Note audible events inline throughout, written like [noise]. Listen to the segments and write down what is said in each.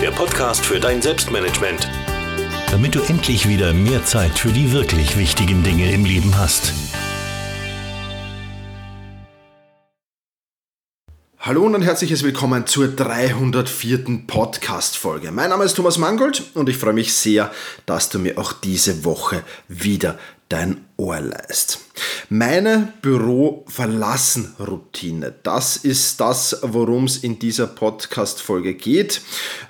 der Podcast für dein Selbstmanagement. Damit du endlich wieder mehr Zeit für die wirklich wichtigen Dinge im Leben hast. Hallo und ein herzliches Willkommen zur 304. Podcast-Folge. Mein Name ist Thomas Mangold und ich freue mich sehr, dass du mir auch diese Woche wieder dein Ohr leist. Meine Büro-Verlassen-Routine, das ist das, worum es in dieser Podcast-Folge geht.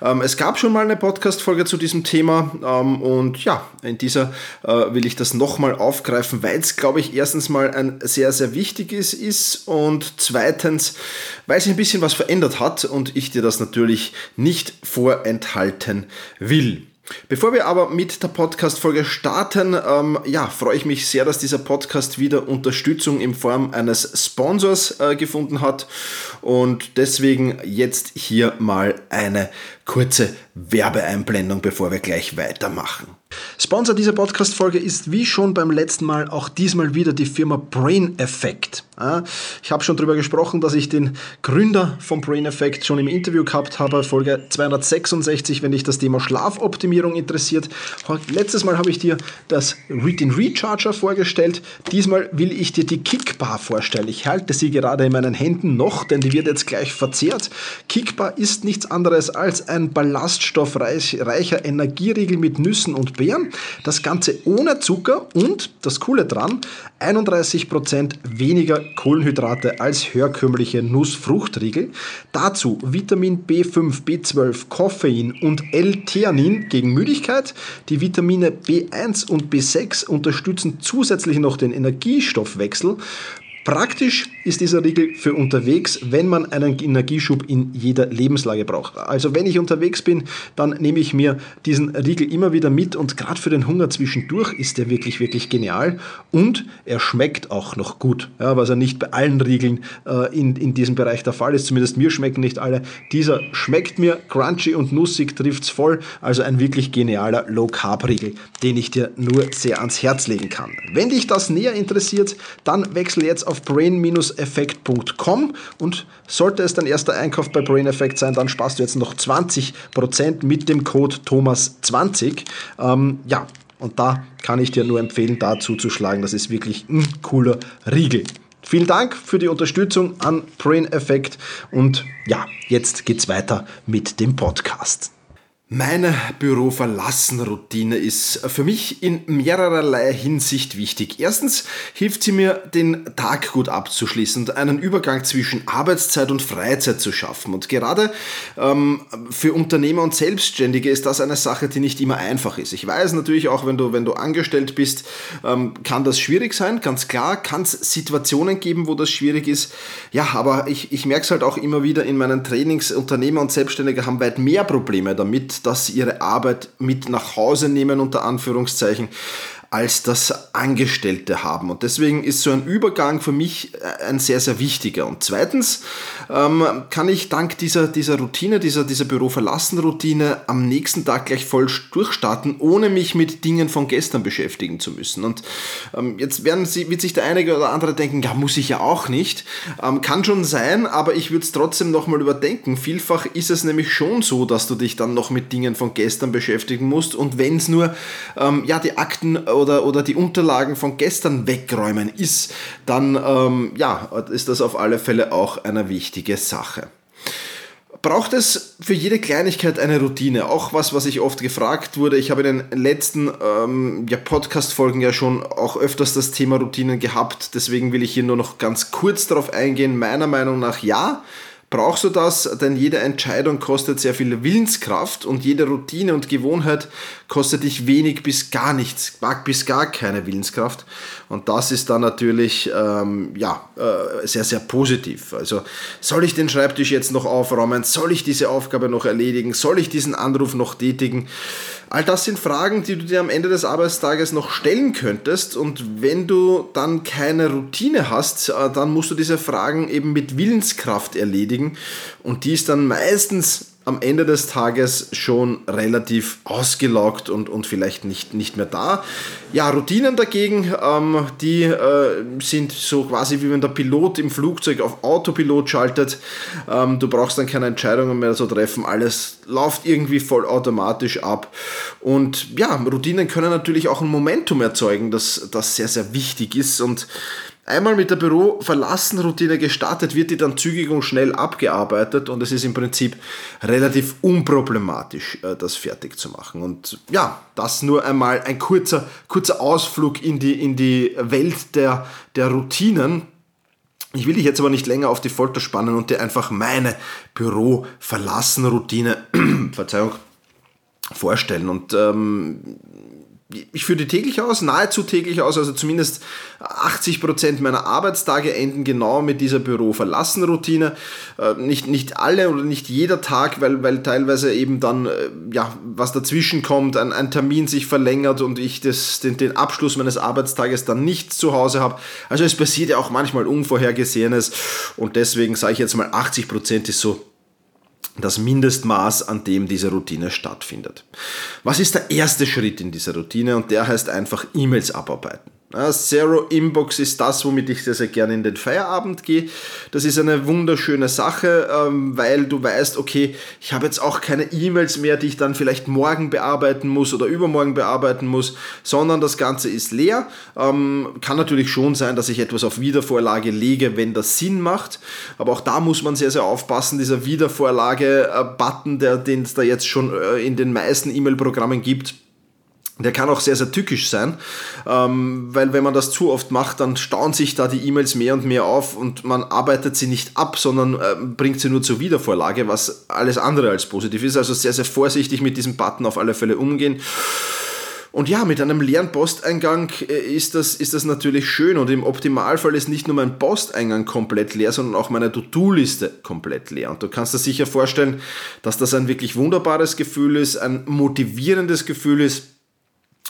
Ähm, es gab schon mal eine Podcast-Folge zu diesem Thema ähm, und ja, in dieser äh, will ich das nochmal aufgreifen, weil es, glaube ich, erstens mal ein sehr, sehr wichtiges ist und zweitens, weil sich ein bisschen was verändert hat und ich dir das natürlich nicht vorenthalten will. Bevor wir aber mit der Podcast-Folge starten, ähm, ja, freue ich mich sehr, dass dieser Podcast wieder Unterstützung in Form eines Sponsors äh, gefunden hat. Und deswegen jetzt hier mal eine kurze Werbeeinblendung, bevor wir gleich weitermachen. Sponsor dieser Podcast-Folge ist wie schon beim letzten Mal auch diesmal wieder die Firma Brain Effect. Ich habe schon darüber gesprochen, dass ich den Gründer von Brain Effect schon im Interview gehabt habe, Folge 266, wenn dich das Thema Schlafoptimierung interessiert. Letztes Mal habe ich dir das, den Recharger vorgestellt. Diesmal will ich dir die Kickbar vorstellen. Ich halte sie gerade in meinen Händen noch, denn die wird jetzt gleich verzehrt. Kickbar ist nichts anderes als ein ballaststoffreicher Energieriegel mit Nüssen und Beeren. Das Ganze ohne Zucker und, das Coole dran, 31% weniger Kohlenhydrate als herkömmliche Nussfruchtriegel. Dazu Vitamin B5, B12, Koffein und L-Theanin gegen Müdigkeit. Die Vitamine B1 und B6 unterstützen zusätzlich noch den Energiestoffwechsel. Praktisch ist dieser Riegel für unterwegs, wenn man einen Energieschub in jeder Lebenslage braucht. Also wenn ich unterwegs bin, dann nehme ich mir diesen Riegel immer wieder mit und gerade für den Hunger zwischendurch ist der wirklich, wirklich genial und er schmeckt auch noch gut, ja, was ja nicht bei allen Riegeln äh, in, in diesem Bereich der Fall ist. Zumindest mir schmecken nicht alle. Dieser schmeckt mir crunchy und nussig, trifft's voll. Also ein wirklich genialer Low-Carb-Riegel, den ich dir nur sehr ans Herz legen kann. Wenn dich das näher interessiert, dann wechsel jetzt auf brain-effekt.com und sollte es dein erster Einkauf bei Brain Effect sein, dann sparst du jetzt noch 20% mit dem Code Thomas20. Ähm, ja, und da kann ich dir nur empfehlen, da zuzuschlagen. Das ist wirklich ein cooler Riegel. Vielen Dank für die Unterstützung an Brain Effect und ja, jetzt geht's weiter mit dem Podcast. Meine Büro-Verlassen-Routine ist für mich in mehrererlei Hinsicht wichtig. Erstens hilft sie mir, den Tag gut abzuschließen und einen Übergang zwischen Arbeitszeit und Freizeit zu schaffen. Und gerade ähm, für Unternehmer und Selbstständige ist das eine Sache, die nicht immer einfach ist. Ich weiß natürlich auch, wenn du, wenn du angestellt bist, ähm, kann das schwierig sein, ganz klar. Kann es Situationen geben, wo das schwierig ist. Ja, aber ich, ich merke es halt auch immer wieder in meinen Trainings. Unternehmer und Selbstständige haben weit mehr Probleme damit, dass sie ihre Arbeit mit nach Hause nehmen, unter Anführungszeichen, als das Angestellte haben. Und deswegen ist so ein Übergang für mich äh, ein sehr, sehr wichtiger. Und zweitens ähm, kann ich dank dieser, dieser Routine, dieser, dieser Büro-Verlassen-Routine am nächsten Tag gleich voll durchstarten, ohne mich mit Dingen von gestern beschäftigen zu müssen. Und ähm, jetzt werden Sie, wird sich der einige oder andere denken, ja, muss ich ja auch nicht. Ähm, kann schon sein, aber ich würde es trotzdem nochmal überdenken. Vielfach ist es nämlich schon so, dass du dich dann noch mit Dingen von gestern beschäftigen musst. Und wenn es nur ähm, ja, die Akten oder, oder die Unterlagen von gestern wegräumen ist, dann ähm, ja, ist das auf alle Fälle auch eine wichtige Sache braucht es für jede Kleinigkeit eine Routine. Auch was, was ich oft gefragt wurde. Ich habe in den letzten ähm, ja, Podcast-Folgen ja schon auch öfters das Thema Routinen gehabt. Deswegen will ich hier nur noch ganz kurz darauf eingehen. Meiner Meinung nach ja. Brauchst du das? Denn jede Entscheidung kostet sehr viel Willenskraft und jede Routine und Gewohnheit kostet dich wenig bis gar nichts, bis gar keine Willenskraft. Und das ist dann natürlich ähm, ja, äh, sehr, sehr positiv. Also soll ich den Schreibtisch jetzt noch aufräumen? Soll ich diese Aufgabe noch erledigen? Soll ich diesen Anruf noch tätigen? All das sind Fragen, die du dir am Ende des Arbeitstages noch stellen könntest. Und wenn du dann keine Routine hast, äh, dann musst du diese Fragen eben mit Willenskraft erledigen. Und die ist dann meistens am Ende des Tages schon relativ ausgelaugt und, und vielleicht nicht, nicht mehr da. Ja, Routinen dagegen, ähm, die äh, sind so quasi wie wenn der Pilot im Flugzeug auf Autopilot schaltet. Ähm, du brauchst dann keine Entscheidungen mehr zu treffen, alles läuft irgendwie vollautomatisch ab. Und ja, Routinen können natürlich auch ein Momentum erzeugen, das, das sehr, sehr wichtig ist und Einmal mit der Büro-Verlassen-Routine gestartet, wird die dann zügig und schnell abgearbeitet und es ist im Prinzip relativ unproblematisch, äh, das fertig zu machen. Und ja, das nur einmal ein kurzer, kurzer Ausflug in die, in die Welt der, der Routinen. Ich will dich jetzt aber nicht länger auf die Folter spannen und dir einfach meine Büro-Verlassen-Routine, [clears throat] Verzeihung, vorstellen. Und ähm, ich führe die täglich aus, nahezu täglich aus, also zumindest 80% meiner Arbeitstage enden genau mit dieser Büro-Verlassen-Routine. Äh, nicht, nicht alle oder nicht jeder Tag, weil, weil teilweise eben dann, äh, ja, was dazwischen kommt, ein, ein Termin sich verlängert und ich das, den, den Abschluss meines Arbeitstages dann nicht zu Hause habe. Also es passiert ja auch manchmal Unvorhergesehenes und deswegen sage ich jetzt mal 80% ist so das Mindestmaß, an dem diese Routine stattfindet. Was ist der erste Schritt in dieser Routine? Und der heißt einfach E-Mails abarbeiten. Zero Inbox ist das, womit ich sehr, sehr gerne in den Feierabend gehe. Das ist eine wunderschöne Sache, ähm, weil du weißt, okay, ich habe jetzt auch keine E-Mails mehr, die ich dann vielleicht morgen bearbeiten muss oder übermorgen bearbeiten muss, sondern das Ganze ist leer. Ähm, kann natürlich schon sein, dass ich etwas auf Wiedervorlage lege, wenn das Sinn macht. Aber auch da muss man sehr, sehr aufpassen. Dieser Wiedervorlage-Button, den es da jetzt schon äh, in den meisten E-Mail-Programmen gibt, der kann auch sehr, sehr tückisch sein, ähm, weil wenn man das zu oft macht, dann stauen sich da die E-Mails mehr und mehr auf und man arbeitet sie nicht ab, sondern äh, bringt sie nur zur Wiedervorlage, was alles andere als positiv ist. Also sehr, sehr vorsichtig mit diesem Button auf alle Fälle umgehen. Und ja, mit einem leeren Posteingang äh, ist das, ist das natürlich schön und im Optimalfall ist nicht nur mein Posteingang komplett leer, sondern auch meine To-Do-Liste komplett leer. Und du kannst dir sicher vorstellen, dass das ein wirklich wunderbares Gefühl ist, ein motivierendes Gefühl ist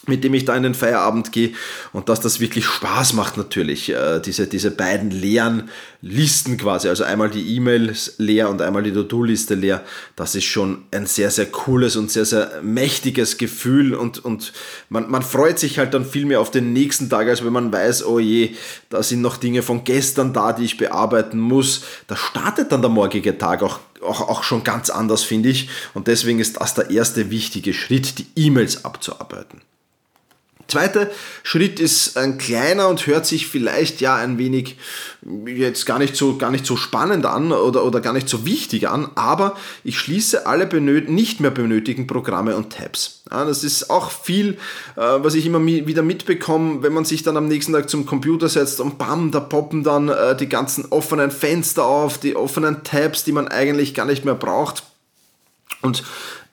mit dem ich da in den Feierabend gehe und dass das wirklich Spaß macht natürlich, äh, diese, diese beiden leeren Listen quasi, also einmal die E-Mails leer und einmal die To-Do-Liste leer, das ist schon ein sehr, sehr cooles und sehr, sehr mächtiges Gefühl und, und man, man freut sich halt dann viel mehr auf den nächsten Tag, als wenn man weiß, oh je, da sind noch Dinge von gestern da, die ich bearbeiten muss. Da startet dann der morgige Tag auch auch, auch schon ganz anders, finde ich. Und deswegen ist das der erste wichtige Schritt, die E-Mails abzuarbeiten. Zweiter Schritt ist ein kleiner und hört sich vielleicht ja ein wenig jetzt gar nicht so, gar nicht so spannend an oder, oder gar nicht so wichtig an, aber ich schließe alle nicht mehr benötigten Programme und Tabs. Ja, das ist auch viel, äh, was ich immer wieder mitbekomme, wenn man sich dann am nächsten Tag zum Computer setzt und bam, da poppen dann äh, die ganzen offenen Fenster auf, die offenen Tabs, die man eigentlich gar nicht mehr braucht. Und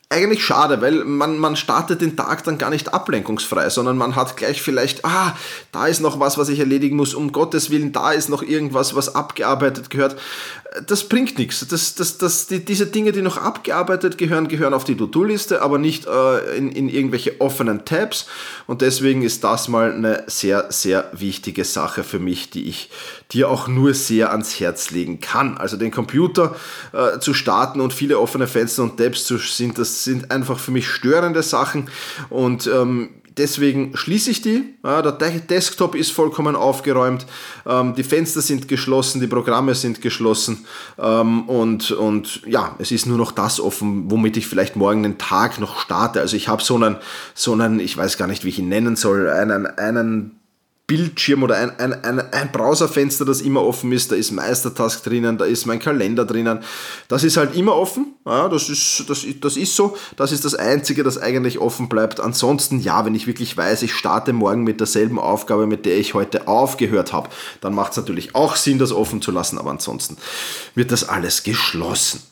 eigentlich schade, weil man, man startet den Tag dann gar nicht ablenkungsfrei, sondern man hat gleich vielleicht, ah, da ist noch was, was ich erledigen muss, um Gottes Willen, da ist noch irgendwas, was abgearbeitet gehört. Das bringt nichts. Das, das, das, die, diese Dinge, die noch abgearbeitet gehören, gehören auf die To-Do-Liste, aber nicht äh, in, in irgendwelche offenen Tabs. Und deswegen ist das mal eine sehr, sehr wichtige Sache für mich, die ich dir auch nur sehr ans Herz legen kann. Also den Computer äh, zu starten und viele offene Fenster und Tabs zu sind, das sind einfach für mich störende Sachen und ähm, deswegen schließe ich die. Ja, der Desktop ist vollkommen aufgeräumt, ähm, die Fenster sind geschlossen, die Programme sind geschlossen ähm, und, und ja, es ist nur noch das offen, womit ich vielleicht morgen den Tag noch starte. Also ich habe so einen, so einen, ich weiß gar nicht, wie ich ihn nennen soll, einen, einen Bildschirm oder ein, ein, ein, ein Browserfenster, das immer offen ist. Da ist Meistertask drinnen, da ist mein Kalender drinnen. Das ist halt immer offen. Ja, das, ist, das, das ist so. Das ist das Einzige, das eigentlich offen bleibt. Ansonsten, ja, wenn ich wirklich weiß, ich starte morgen mit derselben Aufgabe, mit der ich heute aufgehört habe, dann macht es natürlich auch Sinn, das offen zu lassen. Aber ansonsten wird das alles geschlossen.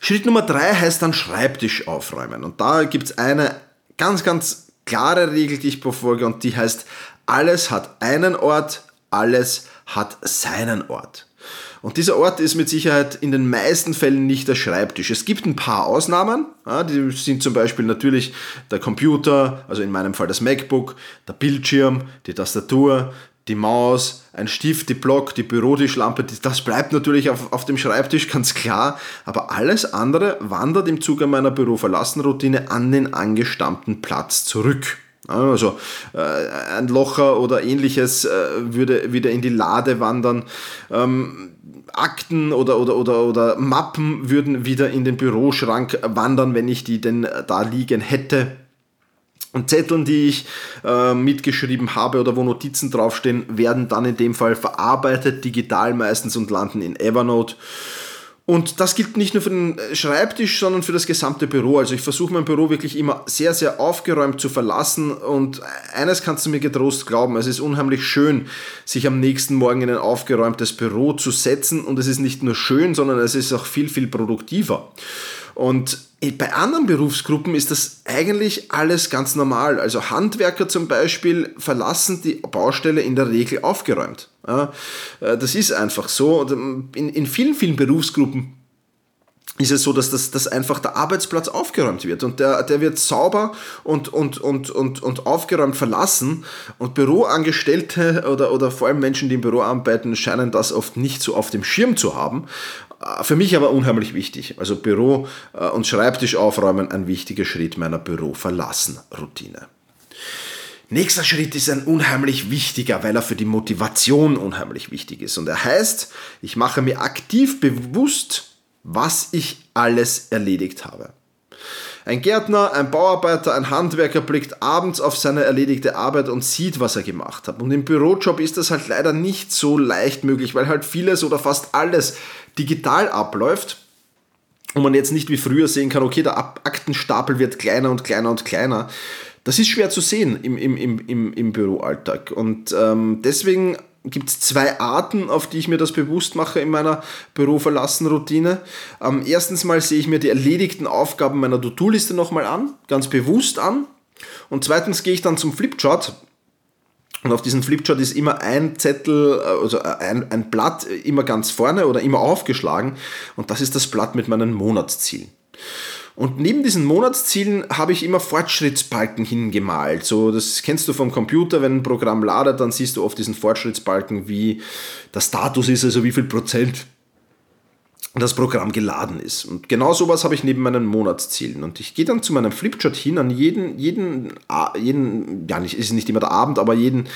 Schritt Nummer drei heißt dann Schreibtisch aufräumen. Und da gibt es eine ganz, ganz klare Regel, die ich befolge und die heißt alles hat einen Ort, alles hat seinen Ort. Und dieser Ort ist mit Sicherheit in den meisten Fällen nicht der Schreibtisch. Es gibt ein paar Ausnahmen, die sind zum Beispiel natürlich der Computer, also in meinem Fall das MacBook, der Bildschirm, die Tastatur, die Maus, ein Stift, die Block, die Bürotischlampe, das bleibt natürlich auf, auf dem Schreibtisch [laughs] ganz klar, aber alles andere wandert im Zuge meiner Büroverlassen-Routine an den angestammten Platz zurück. Also äh, ein Locher oder ähnliches äh, würde wieder in die Lade wandern. Ähm, Akten oder, oder, oder, oder Mappen würden wieder in den Büroschrank wandern, wenn ich die denn da liegen hätte. Und Zetteln, die ich äh, mitgeschrieben habe oder wo Notizen draufstehen, werden dann in dem Fall verarbeitet, digital meistens und landen in Evernote. Und das gilt nicht nur für den Schreibtisch, sondern für das gesamte Büro. Also ich versuche mein Büro wirklich immer sehr, sehr aufgeräumt zu verlassen. Und eines kannst du mir getrost glauben, es ist unheimlich schön, sich am nächsten Morgen in ein aufgeräumtes Büro zu setzen. Und es ist nicht nur schön, sondern es ist auch viel, viel produktiver. Und bei anderen Berufsgruppen ist das eigentlich alles ganz normal. Also Handwerker zum Beispiel verlassen die Baustelle in der Regel aufgeräumt. Äh, das ist einfach so. Ähm, in, in vielen, vielen Berufsgruppen ist es so, dass, das, dass einfach der Arbeitsplatz aufgeräumt wird und der, der wird sauber und, und, und, und, und aufgeräumt verlassen und Büroangestellte oder, oder vor allem Menschen, die im Büro arbeiten, scheinen das oft nicht so auf dem Schirm zu haben. Äh, für mich aber unheimlich wichtig. Also Büro äh, und Schreibtisch aufräumen, ein wichtiger Schritt meiner Büro-Verlassen-Routine. Nächster Schritt ist ein unheimlich wichtiger, weil er für die Motivation unheimlich wichtig ist. Und er heißt, ich mache mir aktiv bewusst, was ich alles erledigt habe. Ein Gärtner, ein Bauarbeiter, ein Handwerker blickt abends auf seine erledigte Arbeit und sieht, was er gemacht hat. Und im Bürojob ist das halt leider nicht so leicht möglich, weil halt vieles oder fast alles digital abläuft und man jetzt nicht wie früher sehen kann, okay, der Aktenstapel wird kleiner und kleiner und kleiner. Das ist schwer zu sehen im, im, im, im, Büroalltag. Und ähm, deswegen gibt es zwei Arten, auf die ich mir das bewusst mache in meiner Büroverlassen-Routine. Ähm, erstens mal sehe ich mir die erledigten Aufgaben meiner To-Do-Liste nochmal an, ganz bewusst an. Und zweitens gehe ich dann zum Flipchart und auf diesem Flipchart ist immer ein Zettel, äh, also äh, ein, ein Blatt immer ganz vorne oder immer aufgeschlagen. Und das ist das Blatt mit meinen Monatszielen. Und neben diesen Monatszielen habe ich immer Fortschrittsbalken hingemalt. So, das kennst du vom Computer, wenn ein Programm ladet, dann siehst du oft diesen Fortschrittsbalken, wie der Status ist, also wie viel Prozent das Programm geladen ist. Und genau sowas habe ich neben meinen Monatszielen. Und ich gehe dann zu meinem Flipchart hin, an jeden, jeden, jeden ja, nicht, ist nicht immer der Abend, aber jeden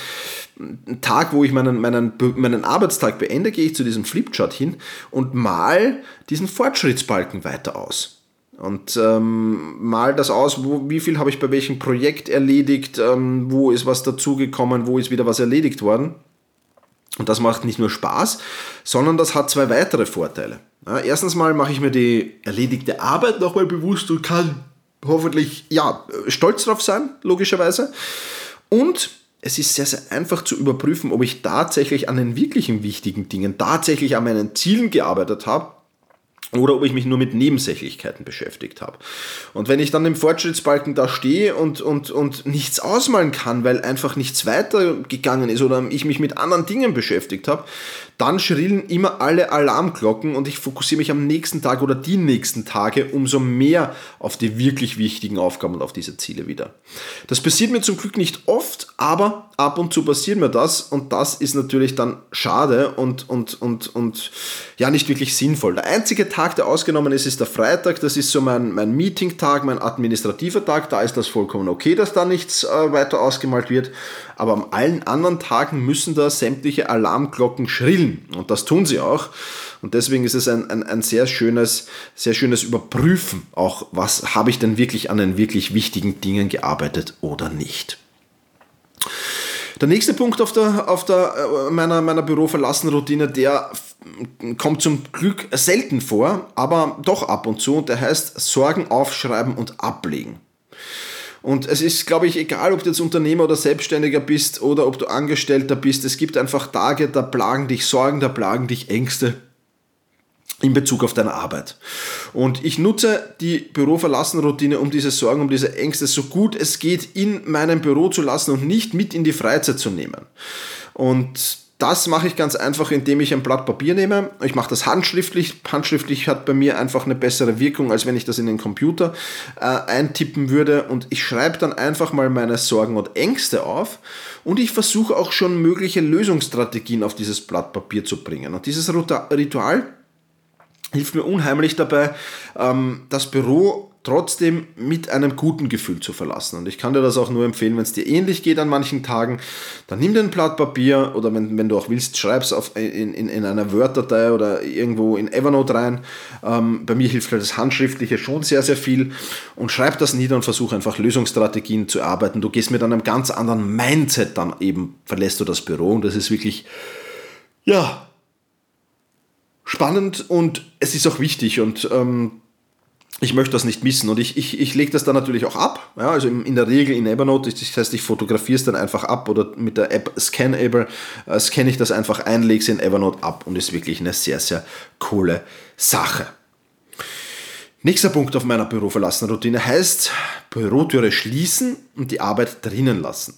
Tag, wo ich meinen, meinen, meinen Arbeitstag beende, gehe ich zu diesem Flipchart hin und mal diesen Fortschrittsbalken weiter aus. Und ähm, mal das aus, wo, wie viel habe ich bei welchem Projekt erledigt, ähm, wo ist was dazugekommen, wo ist wieder was erledigt worden. Und das macht nicht nur Spaß, sondern das hat zwei weitere Vorteile. Ja, erstens mal mache ich mir die erledigte Arbeit nochmal bewusst und kann hoffentlich ja, stolz drauf sein, logischerweise. Und es ist sehr, sehr einfach zu überprüfen, ob ich tatsächlich an den wirklichen wichtigen Dingen, tatsächlich an meinen Zielen gearbeitet habe oder ob ich mich nur mit Nebensächlichkeiten beschäftigt habe. Und wenn ich dann im Fortschrittsbalken da stehe und, und, und nichts ausmalen kann, weil einfach nichts weitergegangen ist oder ich mich mit anderen Dingen beschäftigt habe, dann schrillen immer alle Alarmglocken und ich fokussiere mich am nächsten Tag oder die nächsten Tage umso mehr auf die wirklich wichtigen Aufgaben und auf diese Ziele wieder. Das passiert mir zum Glück nicht oft, aber ab und zu passiert mir das und das ist natürlich dann schade und, und, und, und ja nicht wirklich sinnvoll. Der einzige Tag, der ausgenommen ist, ist der Freitag. Das ist so mein, mein Meeting-Tag, mein administrativer Tag. Da ist das vollkommen okay, dass da nichts äh, weiter ausgemalt wird. Aber an allen anderen Tagen müssen da sämtliche Alarmglocken schrillen. Und das tun sie auch. Und deswegen ist es ein, ein, ein sehr, schönes, sehr schönes Überprüfen, auch was habe ich denn wirklich an den wirklich wichtigen Dingen gearbeitet oder nicht. Der nächste Punkt auf der, auf der äh, meiner, meiner Büroverlassen-Routine, der kommt zum Glück selten vor, aber doch ab und zu. Und der heißt Sorgen aufschreiben und ablegen. Und es ist, glaube ich, egal, ob du jetzt Unternehmer oder Selbstständiger bist oder ob du Angestellter bist, es gibt einfach Tage, da plagen dich Sorgen, da plagen dich Ängste in Bezug auf deine Arbeit. Und ich nutze die Büroverlassen-Routine, um diese Sorgen, um diese Ängste so gut es geht in meinem Büro zu lassen und nicht mit in die Freizeit zu nehmen. Und das mache ich ganz einfach, indem ich ein Blatt Papier nehme. Ich mache das handschriftlich. Handschriftlich hat bei mir einfach eine bessere Wirkung, als wenn ich das in den Computer äh, eintippen würde. Und ich schreibe dann einfach mal meine Sorgen und Ängste auf. Und ich versuche auch schon mögliche Lösungsstrategien auf dieses Blatt Papier zu bringen. Und dieses Ritual hilft mir unheimlich dabei, ähm, das Büro trotzdem mit einem guten Gefühl zu verlassen. Und ich kann dir das auch nur empfehlen, wenn es dir ähnlich geht an manchen Tagen, dann nimm dir ein Blatt Papier oder wenn, wenn du auch willst, schreib es in, in, in einer Word-Datei oder irgendwo in Evernote rein. Ähm, bei mir hilft halt das Handschriftliche schon sehr, sehr viel und schreib das nieder und versuche einfach Lösungsstrategien zu arbeiten. Du gehst mit einem ganz anderen Mindset dann eben, verlässt du das Büro und das ist wirklich, ja, spannend und es ist auch wichtig und ähm, ich möchte das nicht missen und ich, ich, ich lege das dann natürlich auch ab. Ja, also in, der Regel in Evernote, das heißt, ich fotografiere es dann einfach ab oder mit der App Scanable äh, scanne ich das einfach ein, lege es in Evernote ab und ist wirklich eine sehr, sehr coole Sache. Nächster Punkt auf meiner Büroverlassen-Routine heißt Bürotüre schließen und die Arbeit drinnen lassen.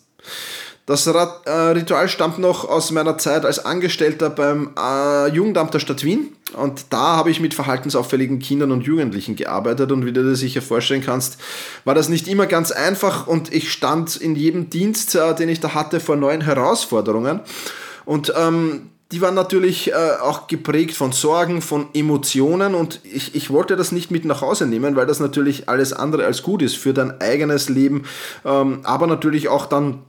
Das äh, Ritual stammt noch aus meiner Zeit als Angestellter beim äh, Jugendamt der Stadt Wien. Und da habe ich mit verhaltensauffälligen Kindern und Jugendlichen gearbeitet. Und wie du dir sicher vorstellen kannst, war das nicht immer ganz einfach. Und ich stand in jedem Dienst, äh, den ich da hatte, vor neuen Herausforderungen. Und ähm, die waren natürlich äh, auch geprägt von Sorgen, von Emotionen und ich, ich wollte das nicht mit nach Hause nehmen, weil das natürlich alles andere als gut ist für dein eigenes Leben, ähm, aber natürlich auch dann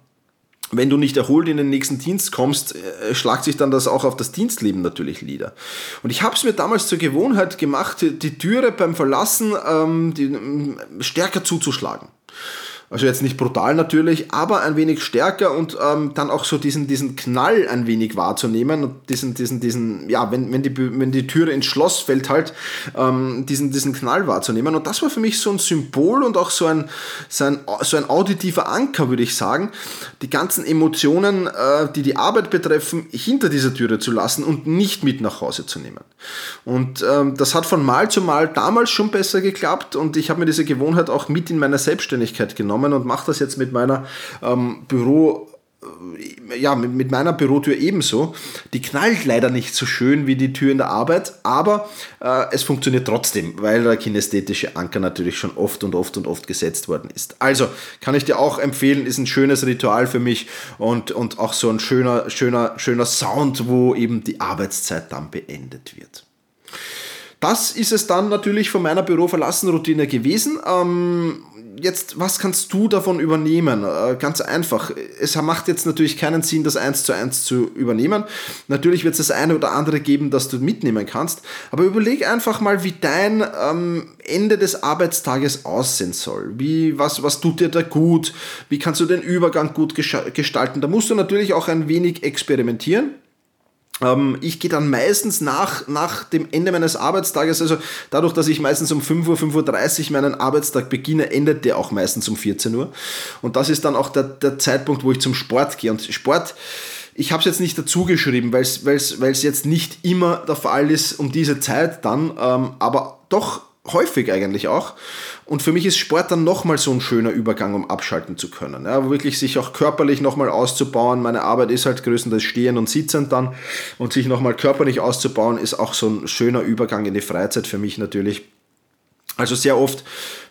wenn du nicht erholt in den nächsten Dienst kommst, äh, schlagt sich dann das auch auf das Dienstleben natürlich nieder. Und ich habe es mir damals zur Gewohnheit gemacht, die Türe beim Verlassen ähm, die, stärker zuzuschlagen. Also jetzt nicht brutal natürlich, aber ein wenig stärker und ähm, dann auch so diesen, diesen Knall ein wenig wahrzunehmen und diesen, diesen, diesen, ja, wenn, wenn, die, wenn die Türe ins Schloss fällt, halt ähm, diesen, diesen Knall wahrzunehmen. Und das war für mich so ein Symbol und auch so ein, so ein, so ein auditiver Anker, würde ich sagen, die ganzen Emotionen, äh, die die Arbeit betreffen, hinter dieser Türe zu lassen und nicht mit nach Hause zu nehmen. Und ähm, das hat von Mal zu Mal damals schon besser geklappt und ich habe mir diese Gewohnheit auch mit in meiner Selbstständigkeit genommen genommen und mache das jetzt mit meiner ähm, Büro äh, ja, mit, meiner Bürotür ebenso. Die knallt leider nicht so schön wie die Tür in der Arbeit, aber äh, es funktioniert trotzdem, weil der kinästhetische Anker natürlich schon oft und oft und oft gesetzt worden ist. Also kann ich dir auch empfehlen, ist ein schönes Ritual für mich und, und auch so ein schöner, schöner, schöner Sound, wo eben die Arbeitszeit dann beendet wird. Das ist es dann natürlich von meiner Büro-Verlassen-Routine gewesen. Ähm, jetzt, was kannst du davon übernehmen? Äh, ganz einfach. Es macht jetzt natürlich keinen Sinn, das eins zu eins zu übernehmen. Natürlich wird es das eine oder andere geben, das du mitnehmen kannst. Aber überleg einfach mal, wie dein ähm, Ende des Arbeitstages aussehen soll. Wie, was, was tut dir da gut? Wie kannst du den Übergang gut gestalten? Da musst du natürlich auch ein wenig experimentieren. Ähm, ich gehe dann meistens nach, nach dem Ende meines Arbeitstages, also dadurch, dass ich meistens um 5 Uhr, 5.30 Uhr meinen Arbeitstag beginne, endet der auch meistens um 14 Uhr. Und das ist dann auch der, der Zeitpunkt, wo ich zum Sport gehe. Und Sport, ich habe es jetzt nicht dazu geschrieben, weil es jetzt nicht immer der Fall ist um diese Zeit dann, ähm, aber doch häufig eigentlich auch. Und für mich ist Sport dann nochmal so ein schöner Übergang, um abschalten zu können. Ja, wirklich sich auch körperlich nochmal auszubauen. Meine Arbeit ist halt größtenteils stehend und sitzend dann. Und sich nochmal körperlich auszubauen, ist auch so ein schöner Übergang in die Freizeit für mich natürlich. Also sehr oft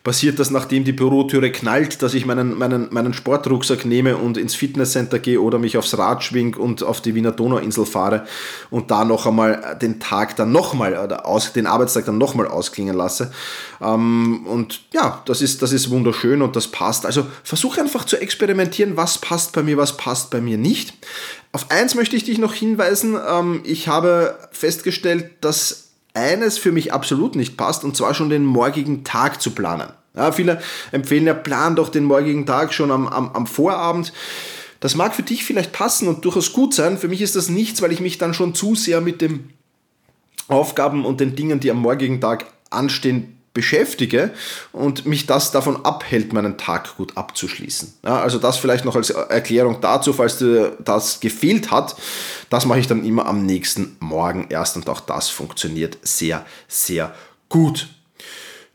passiert das, nachdem die Bürotüre knallt, dass ich meinen, meinen, meinen Sportrucksack nehme und ins Fitnesscenter gehe oder mich aufs Rad schwing und auf die Wiener Donauinsel fahre und da noch einmal den Tag dann nochmal den Arbeitstag dann nochmal ausklingen lasse. Ähm, und ja, das ist, das ist wunderschön und das passt. Also versuche einfach zu experimentieren, was passt bei mir, was passt bei mir nicht. Auf eins möchte ich dich noch hinweisen. Ähm, ich habe festgestellt, dass eines für mich absolut nicht passt, und zwar schon den morgigen Tag zu planen. Ja, viele empfehlen ja, plan doch den morgigen Tag schon am, am, am Vorabend. Das mag für dich vielleicht passen und durchaus gut sein. Für mich ist das nichts, weil ich mich dann schon zu sehr mit den Aufgaben und den Dingen, die am morgigen Tag anstehen, beschäftige und mich das davon abhält, meinen Tag gut abzuschließen. Ja, also das vielleicht noch als Erklärung dazu, falls dir das gefehlt hat. Das mache ich dann immer am nächsten Morgen erst und auch das funktioniert sehr, sehr gut.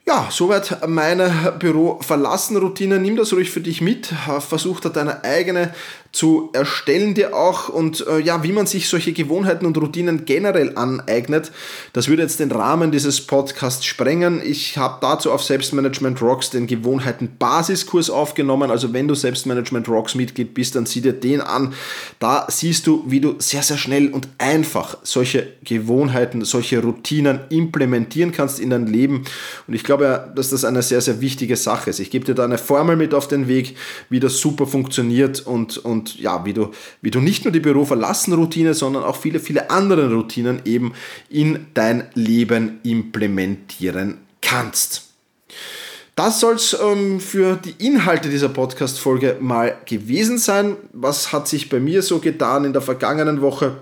Ja, soweit meine Büro-Verlassen-Routine. Nimm das ruhig für dich mit. Versuch da deine eigene zu erstellen dir auch und äh, ja, wie man sich solche Gewohnheiten und Routinen generell aneignet. Das würde jetzt den Rahmen dieses Podcasts sprengen. Ich habe dazu auf Selbstmanagement Rocks den Gewohnheiten Basiskurs aufgenommen. Also wenn du Selbstmanagement Rocks Mitglied bist, dann sieh dir den an. Da siehst du, wie du sehr, sehr schnell und einfach solche Gewohnheiten, solche Routinen implementieren kannst in dein Leben. Und ich glaube, dass das eine sehr, sehr wichtige Sache ist. Ich gebe dir da eine Formel mit auf den Weg, wie das super funktioniert und, und und ja, wie du, wie du nicht nur die Büro verlassen Routine, sondern auch viele, viele andere Routinen eben in dein Leben implementieren kannst. Das soll es ähm, für die Inhalte dieser Podcast-Folge mal gewesen sein. Was hat sich bei mir so getan in der vergangenen Woche?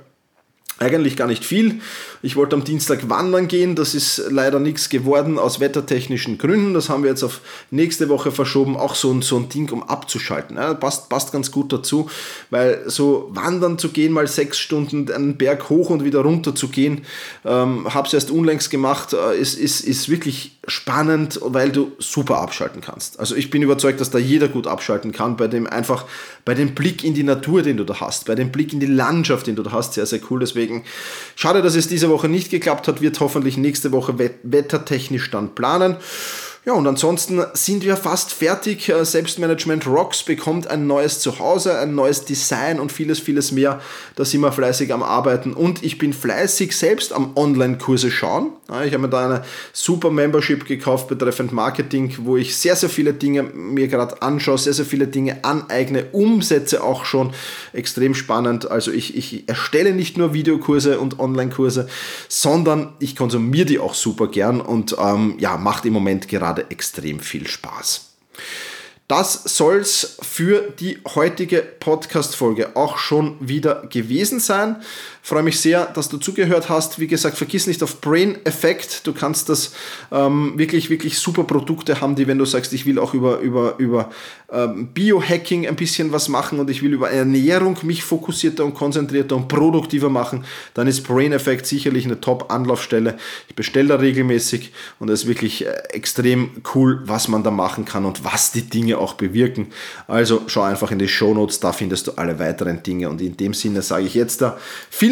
Eigentlich gar nicht viel. Ich wollte am Dienstag wandern gehen, das ist leider nichts geworden aus wettertechnischen Gründen. Das haben wir jetzt auf nächste Woche verschoben, auch so ein, so ein Ding, um abzuschalten. Ja, passt, passt ganz gut dazu, weil so wandern zu gehen, mal sechs Stunden einen Berg hoch und wieder runter zu gehen, ähm, habe es erst unlängst gemacht, äh, ist, ist, ist wirklich spannend, weil du super abschalten kannst. Also ich bin überzeugt, dass da jeder gut abschalten kann, bei dem einfach, bei dem Blick in die Natur, den du da hast, bei dem Blick in die Landschaft, den du da hast, sehr, sehr cool. Deswegen schade, dass es diese Woche nicht geklappt hat, wird hoffentlich nächste Woche wettertechnisch dann planen. Ja, und ansonsten sind wir fast fertig. Äh, Selbstmanagement Rocks bekommt ein neues Zuhause, ein neues Design und vieles, vieles mehr. Da sind wir fleißig am Arbeiten und ich bin fleißig selbst am Online-Kurse schauen. Ich habe mir da eine super Membership gekauft betreffend Marketing, wo ich sehr, sehr viele Dinge mir gerade anschaue, sehr, sehr viele Dinge aneigne, umsetze auch schon. Extrem spannend. Also ich, ich erstelle nicht nur Videokurse und Online-Kurse, sondern ich konsumiere die auch super gern und ähm, ja, macht im Moment gerade gerade extrem viel Spaß. Das soll es für die heutige Podcast-Folge auch schon wieder gewesen sein. Freue mich sehr, dass du zugehört hast. Wie gesagt, vergiss nicht auf Brain Effect. Du kannst das ähm, wirklich, wirklich super Produkte haben, die, wenn du sagst, ich will auch über, über, über ähm, Biohacking ein bisschen was machen und ich will über Ernährung mich fokussierter und konzentrierter und produktiver machen, dann ist Brain Effect sicherlich eine Top-Anlaufstelle. Ich bestelle da regelmäßig und es ist wirklich äh, extrem cool, was man da machen kann und was die Dinge auch bewirken. Also schau einfach in die Show Notes, da findest du alle weiteren Dinge und in dem Sinne sage ich jetzt da viel